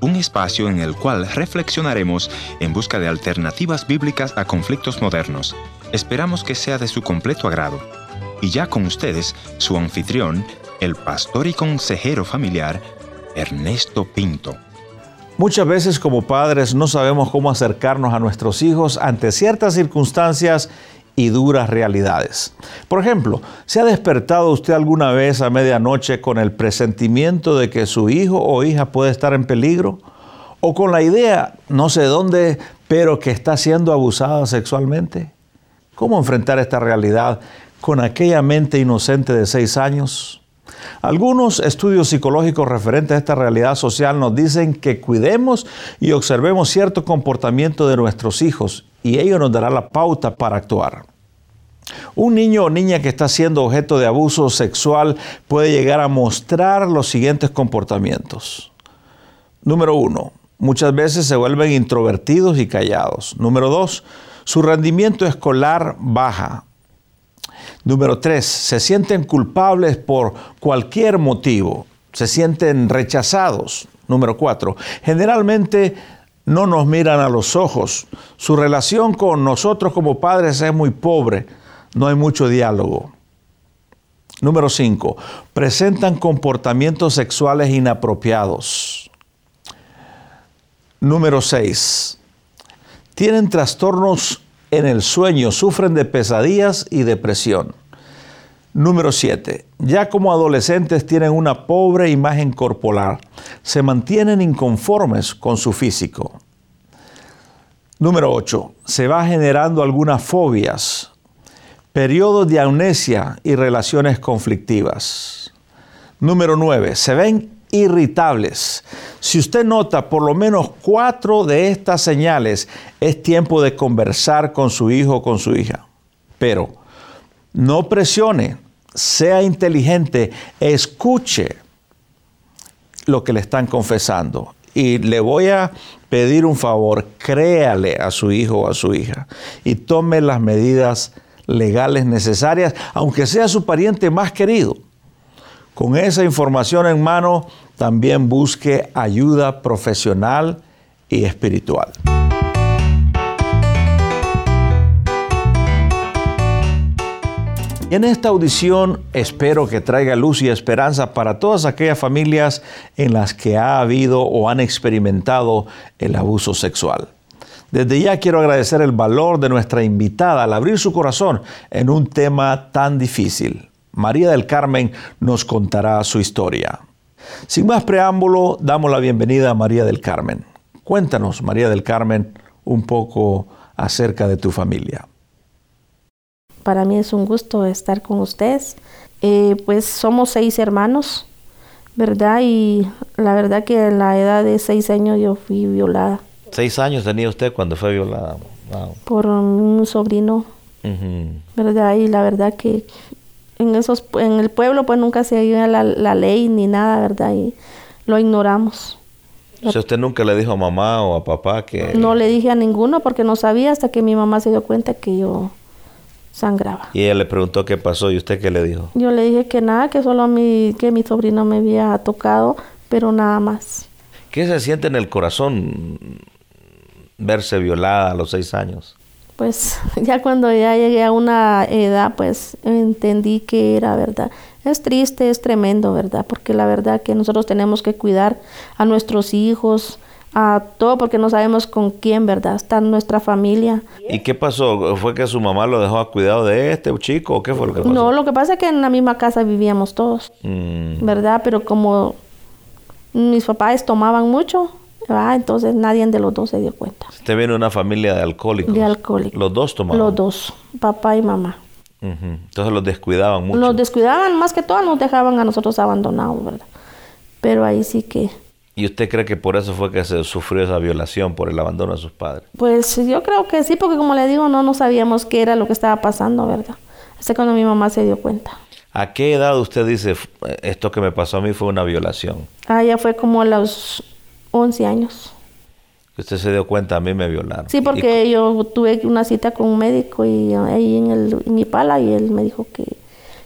Un espacio en el cual reflexionaremos en busca de alternativas bíblicas a conflictos modernos. Esperamos que sea de su completo agrado. Y ya con ustedes, su anfitrión, el pastor y consejero familiar, Ernesto Pinto. Muchas veces como padres no sabemos cómo acercarnos a nuestros hijos ante ciertas circunstancias y duras realidades. Por ejemplo, ¿se ha despertado usted alguna vez a medianoche con el presentimiento de que su hijo o hija puede estar en peligro? ¿O con la idea, no sé dónde, pero que está siendo abusada sexualmente? ¿Cómo enfrentar esta realidad con aquella mente inocente de seis años? Algunos estudios psicológicos referentes a esta realidad social nos dicen que cuidemos y observemos cierto comportamiento de nuestros hijos y ello nos dará la pauta para actuar. Un niño o niña que está siendo objeto de abuso sexual puede llegar a mostrar los siguientes comportamientos. Número uno, muchas veces se vuelven introvertidos y callados. Número dos, su rendimiento escolar baja. Número tres, se sienten culpables por cualquier motivo, se sienten rechazados. Número cuatro, generalmente no nos miran a los ojos. Su relación con nosotros como padres es muy pobre, no hay mucho diálogo. Número cinco, presentan comportamientos sexuales inapropiados. Número seis, tienen trastornos en el sueño, sufren de pesadillas y depresión. Número 7. Ya como adolescentes tienen una pobre imagen corporal, se mantienen inconformes con su físico. Número 8. Se va generando algunas fobias, periodos de amnesia y relaciones conflictivas. Número 9. Se ven irritables. Si usted nota por lo menos cuatro de estas señales, es tiempo de conversar con su hijo o con su hija. Pero no presione, sea inteligente, escuche lo que le están confesando. Y le voy a pedir un favor, créale a su hijo o a su hija y tome las medidas legales necesarias, aunque sea su pariente más querido. Con esa información en mano, también busque ayuda profesional y espiritual. En esta audición espero que traiga luz y esperanza para todas aquellas familias en las que ha habido o han experimentado el abuso sexual. Desde ya quiero agradecer el valor de nuestra invitada al abrir su corazón en un tema tan difícil. María del Carmen nos contará su historia. Sin más preámbulo, damos la bienvenida a María del Carmen. Cuéntanos, María del Carmen, un poco acerca de tu familia. Para mí es un gusto estar con ustedes. Eh, pues somos seis hermanos, ¿verdad? Y la verdad que a la edad de seis años yo fui violada. ¿Seis años tenía usted cuando fue violada? Por un sobrino, ¿verdad? Y la verdad que en esos en el pueblo pues nunca se oía la, la, ley ni nada, ¿verdad? Y lo ignoramos. O sea, usted nunca le dijo a mamá o a papá que... No le dije a ninguno porque no sabía hasta que mi mamá se dio cuenta que yo sangraba. Y ella le preguntó qué pasó y usted qué le dijo. Yo le dije que nada, que solo a mí, que mi sobrino me había tocado, pero nada más. ¿Qué se siente en el corazón verse violada a los seis años? Pues ya cuando ya llegué a una edad, pues entendí que era verdad. Es triste, es tremendo, ¿verdad? Porque la verdad que nosotros tenemos que cuidar a nuestros hijos, a todo, porque no sabemos con quién, ¿verdad? Está nuestra familia. ¿Y qué pasó? ¿Fue que su mamá lo dejó a cuidado de este chico o qué fue lo que pasó? No, lo que pasa es que en la misma casa vivíamos todos, mm. ¿verdad? Pero como mis papás tomaban mucho, Ah, entonces nadie de los dos se dio cuenta. Usted viene de una familia de alcohólicos. De alcohólicos. Los dos tomaban. Los dos, papá y mamá. Entonces los descuidaban mucho. Los descuidaban, más que todo nos dejaban a nosotros abandonados, ¿verdad? Pero ahí sí que... ¿Y usted cree que por eso fue que se sufrió esa violación, por el abandono de sus padres? Pues yo creo que sí, porque como le digo, no, no sabíamos qué era lo que estaba pasando, ¿verdad? Hasta cuando mi mamá se dio cuenta. ¿A qué edad usted dice, esto que me pasó a mí fue una violación? Ah, ya fue como a los 11 años. Usted se dio cuenta, a mí me violaron. Sí, porque yo tuve una cita con un médico y ahí en, el, en Ipala y él me dijo que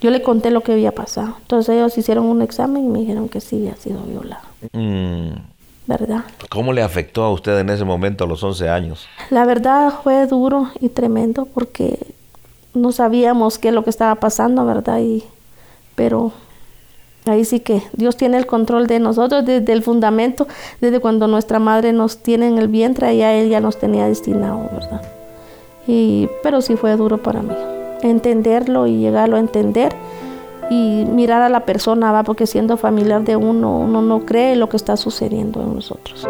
yo le conté lo que había pasado. Entonces ellos hicieron un examen y me dijeron que sí había sido violado. Mm. ¿Verdad? ¿Cómo le afectó a usted en ese momento a los 11 años? La verdad fue duro y tremendo porque no sabíamos qué es lo que estaba pasando, ¿verdad? Y, pero ahí sí que Dios tiene el control de nosotros desde el fundamento, desde cuando nuestra madre nos tiene en el vientre, ya Él ya nos tenía destinado, ¿verdad? Y, pero sí fue duro para mí entenderlo y llegarlo a entender y mirar a la persona, va, porque siendo familiar de uno, uno no cree lo que está sucediendo en nosotros.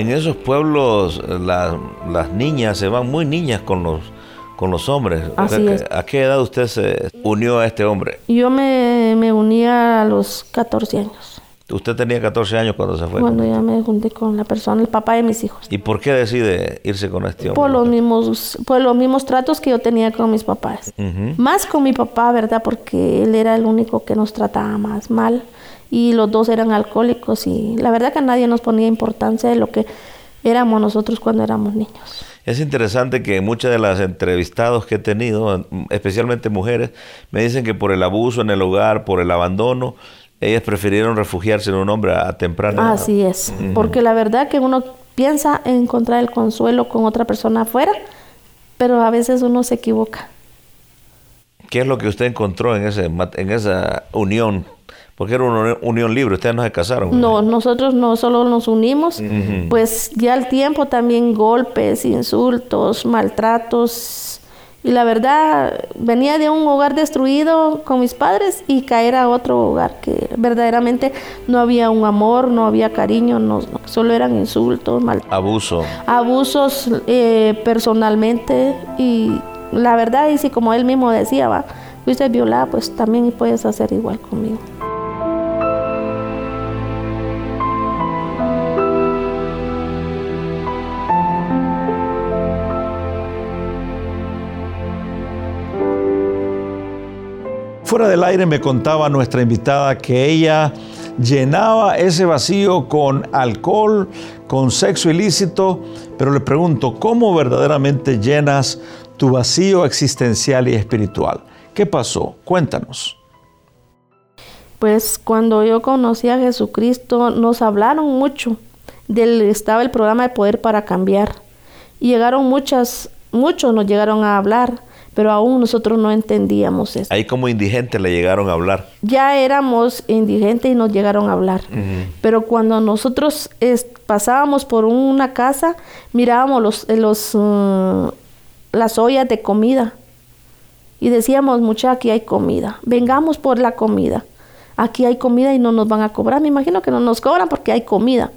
En esos pueblos las niñas se van muy niñas con los, con los hombres. Así es. ¿A qué edad usted se unió a este hombre? Yo me, me unía a los 14 años. Usted tenía 14 años cuando se fue. Cuando ya me junté con la persona, el papá de mis hijos. ¿Y por qué decide irse con este hombre? Por los mismos, por los mismos tratos que yo tenía con mis papás. Más con mi papá, ¿verdad? Porque él era el único que nos trataba más mal. Y los dos eran alcohólicos. Y la verdad que nadie nos ponía importancia de lo que éramos nosotros cuando éramos niños. Es interesante que muchas de las entrevistados que he tenido, especialmente mujeres, me dicen que por el abuso en el hogar, por el abandono, ellas prefirieron refugiarse en un hombre a temprana edad. Así es, porque la verdad que uno piensa encontrar el consuelo con otra persona afuera, pero a veces uno se equivoca. ¿Qué es lo que usted encontró en, ese, en esa unión? Porque era una unión libre, ustedes no se casaron. No, nosotros no solo nos unimos, pues ya al tiempo también golpes, insultos, maltratos, y la verdad, venía de un hogar destruido con mis padres y caer a otro hogar que verdaderamente no había un amor, no había cariño, no, solo eran insultos, mal, abuso. Abusos eh, personalmente y la verdad, y si como él mismo decía, va, fuiste violada, pues también puedes hacer igual conmigo. Fuera del aire me contaba nuestra invitada que ella llenaba ese vacío con alcohol, con sexo ilícito, pero le pregunto, ¿cómo verdaderamente llenas tu vacío existencial y espiritual? ¿Qué pasó? Cuéntanos. Pues cuando yo conocí a Jesucristo nos hablaron mucho del estaba el programa de poder para cambiar. Y llegaron muchas, muchos nos llegaron a hablar pero aún nosotros no entendíamos eso. Ahí como indigentes le llegaron a hablar. Ya éramos indigentes y nos llegaron a hablar, pero cuando nosotros pasábamos por una casa, mirábamos los, eh, los, mm, las ollas de comida y decíamos, mucha, aquí hay comida, vengamos por la comida. Aquí hay comida y no nos van a cobrar. Me imagino que no nos cobran porque hay comida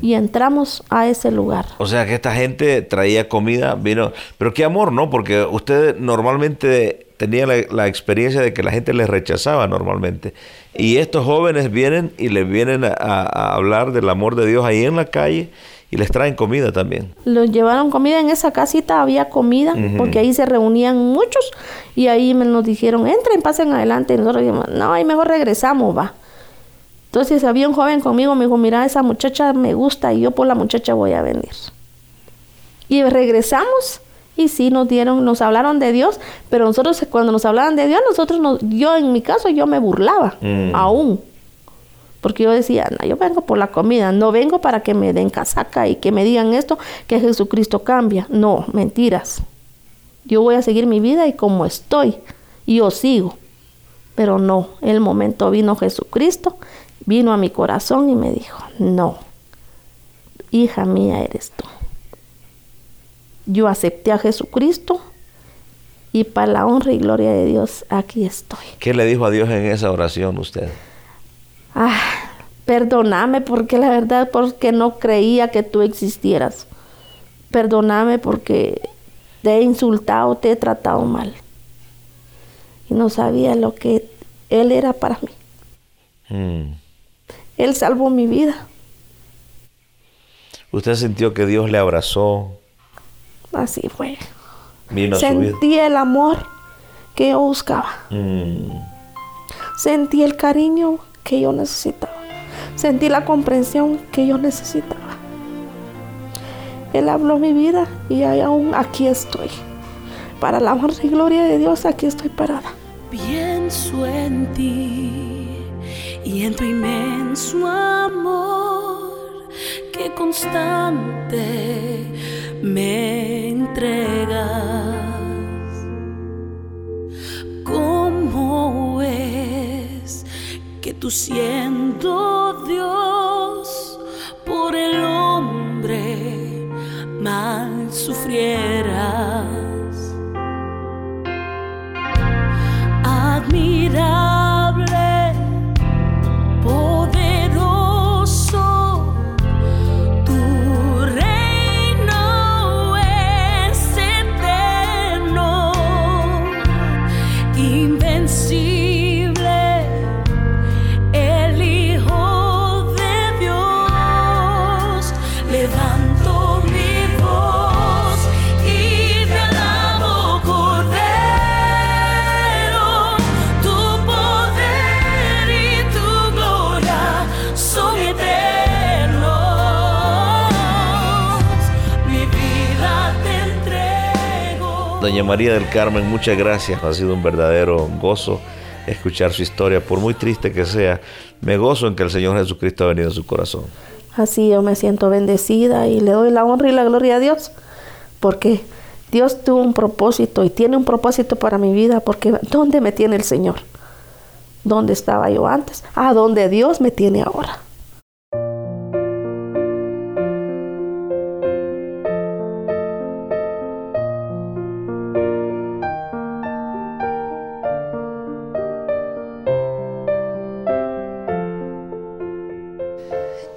y entramos a ese lugar. O sea que esta gente traía comida, vino, pero qué amor, ¿no? Porque usted normalmente tenía la, experiencia de que la gente les rechazaba normalmente. Y estos jóvenes vienen y les vienen a, hablar del amor de Dios ahí en la calle y les traen comida también. Los llevaron comida en esa casita, había comida, porque ahí se reunían muchos y ahí nos dijeron, entren, pasen adelante. Y nosotros dijimos, no, ahí mejor regresamos, va. Entonces había un joven conmigo, me dijo, mira, esa muchacha me gusta y yo por la muchacha voy a venir. Y regresamos y sí nos dieron, nos hablaron de Dios, pero nosotros cuando nos hablaban de Dios, nosotros, nos, yo en mi caso, yo me burlaba mm. aún. Porque yo decía, no, yo vengo por la comida, no vengo para que me den casaca y que me digan esto, que Jesucristo cambia. No, mentiras. Yo voy a seguir mi vida y como estoy, yo sigo. Pero no, el momento vino Jesucristo vino a mi corazón y me dijo, no, hija mía eres tú. Yo acepté a Jesucristo y para la honra y gloria de Dios aquí estoy. ¿Qué le dijo a Dios en esa oración usted? Ah, perdóname porque la verdad porque no creía que tú existieras. Perdóname porque te he insultado, te he tratado mal. Y no sabía lo que Él era para mí. Mm. Él salvó mi vida. ¿Usted sintió que Dios le abrazó? Así fue. Sentí el amor que yo buscaba. Mm. Sentí el cariño que yo necesitaba. Sentí la comprensión que yo necesitaba. Él habló mi vida y aún aquí estoy. Para la honra y gloria de Dios, aquí estoy parada. Pienso en ti y en tu inmenso amor que constante me entregas. ¿Cómo es que tú siendo Dios por el hombre mal sufrieras? Doña María del Carmen, muchas gracias. Ha sido un verdadero gozo escuchar su historia, por muy triste que sea. Me gozo en que el Señor Jesucristo ha venido a su corazón. Así yo me siento bendecida y le doy la honra y la gloria a Dios, porque Dios tuvo un propósito y tiene un propósito para mi vida, porque ¿dónde me tiene el Señor? ¿Dónde estaba yo antes? ¿A dónde Dios me tiene ahora?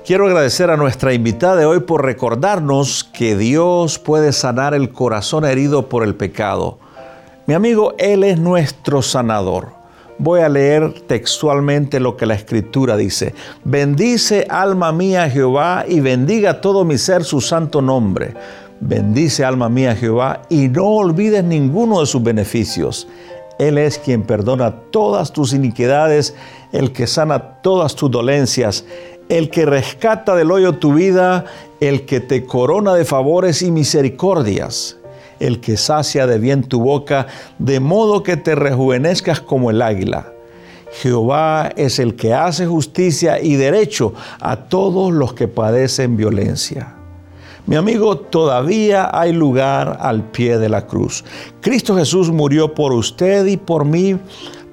Quiero agradecer a nuestra invitada de hoy por recordarnos que Dios puede sanar el corazón herido por el pecado. Mi amigo, Él es nuestro sanador. Voy a leer textualmente lo que la escritura dice. Bendice alma mía Jehová y bendiga todo mi ser su santo nombre. Bendice alma mía Jehová y no olvides ninguno de sus beneficios. Él es quien perdona todas tus iniquidades, el que sana todas tus dolencias el que rescata del hoyo tu vida, el que te corona de favores y misericordias, el que sacia de bien tu boca, de modo que te rejuvenezcas como el águila. Jehová es el que hace justicia y derecho a todos los que padecen violencia. Mi amigo, todavía hay lugar al pie de la cruz. Cristo Jesús murió por usted y por mí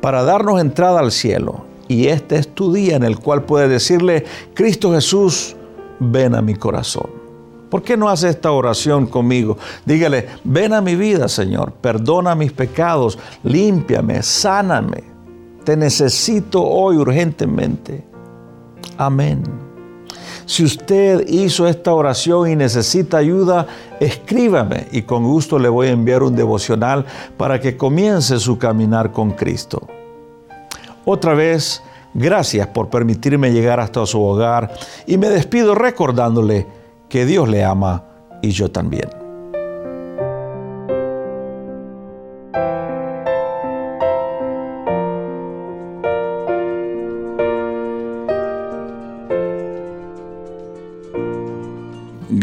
para darnos entrada al cielo. Y este es tu día en el cual puedes decirle, Cristo Jesús, ven a mi corazón. ¿Por qué no hace esta oración conmigo? Dígale, ven a mi vida, Señor, perdona mis pecados, límpiame, sáname. Te necesito hoy urgentemente. Amén. Si usted hizo esta oración y necesita ayuda, escríbame y con gusto le voy a enviar un devocional para que comience su caminar con Cristo. Otra vez, gracias por permitirme llegar hasta su hogar y me despido recordándole que Dios le ama y yo también.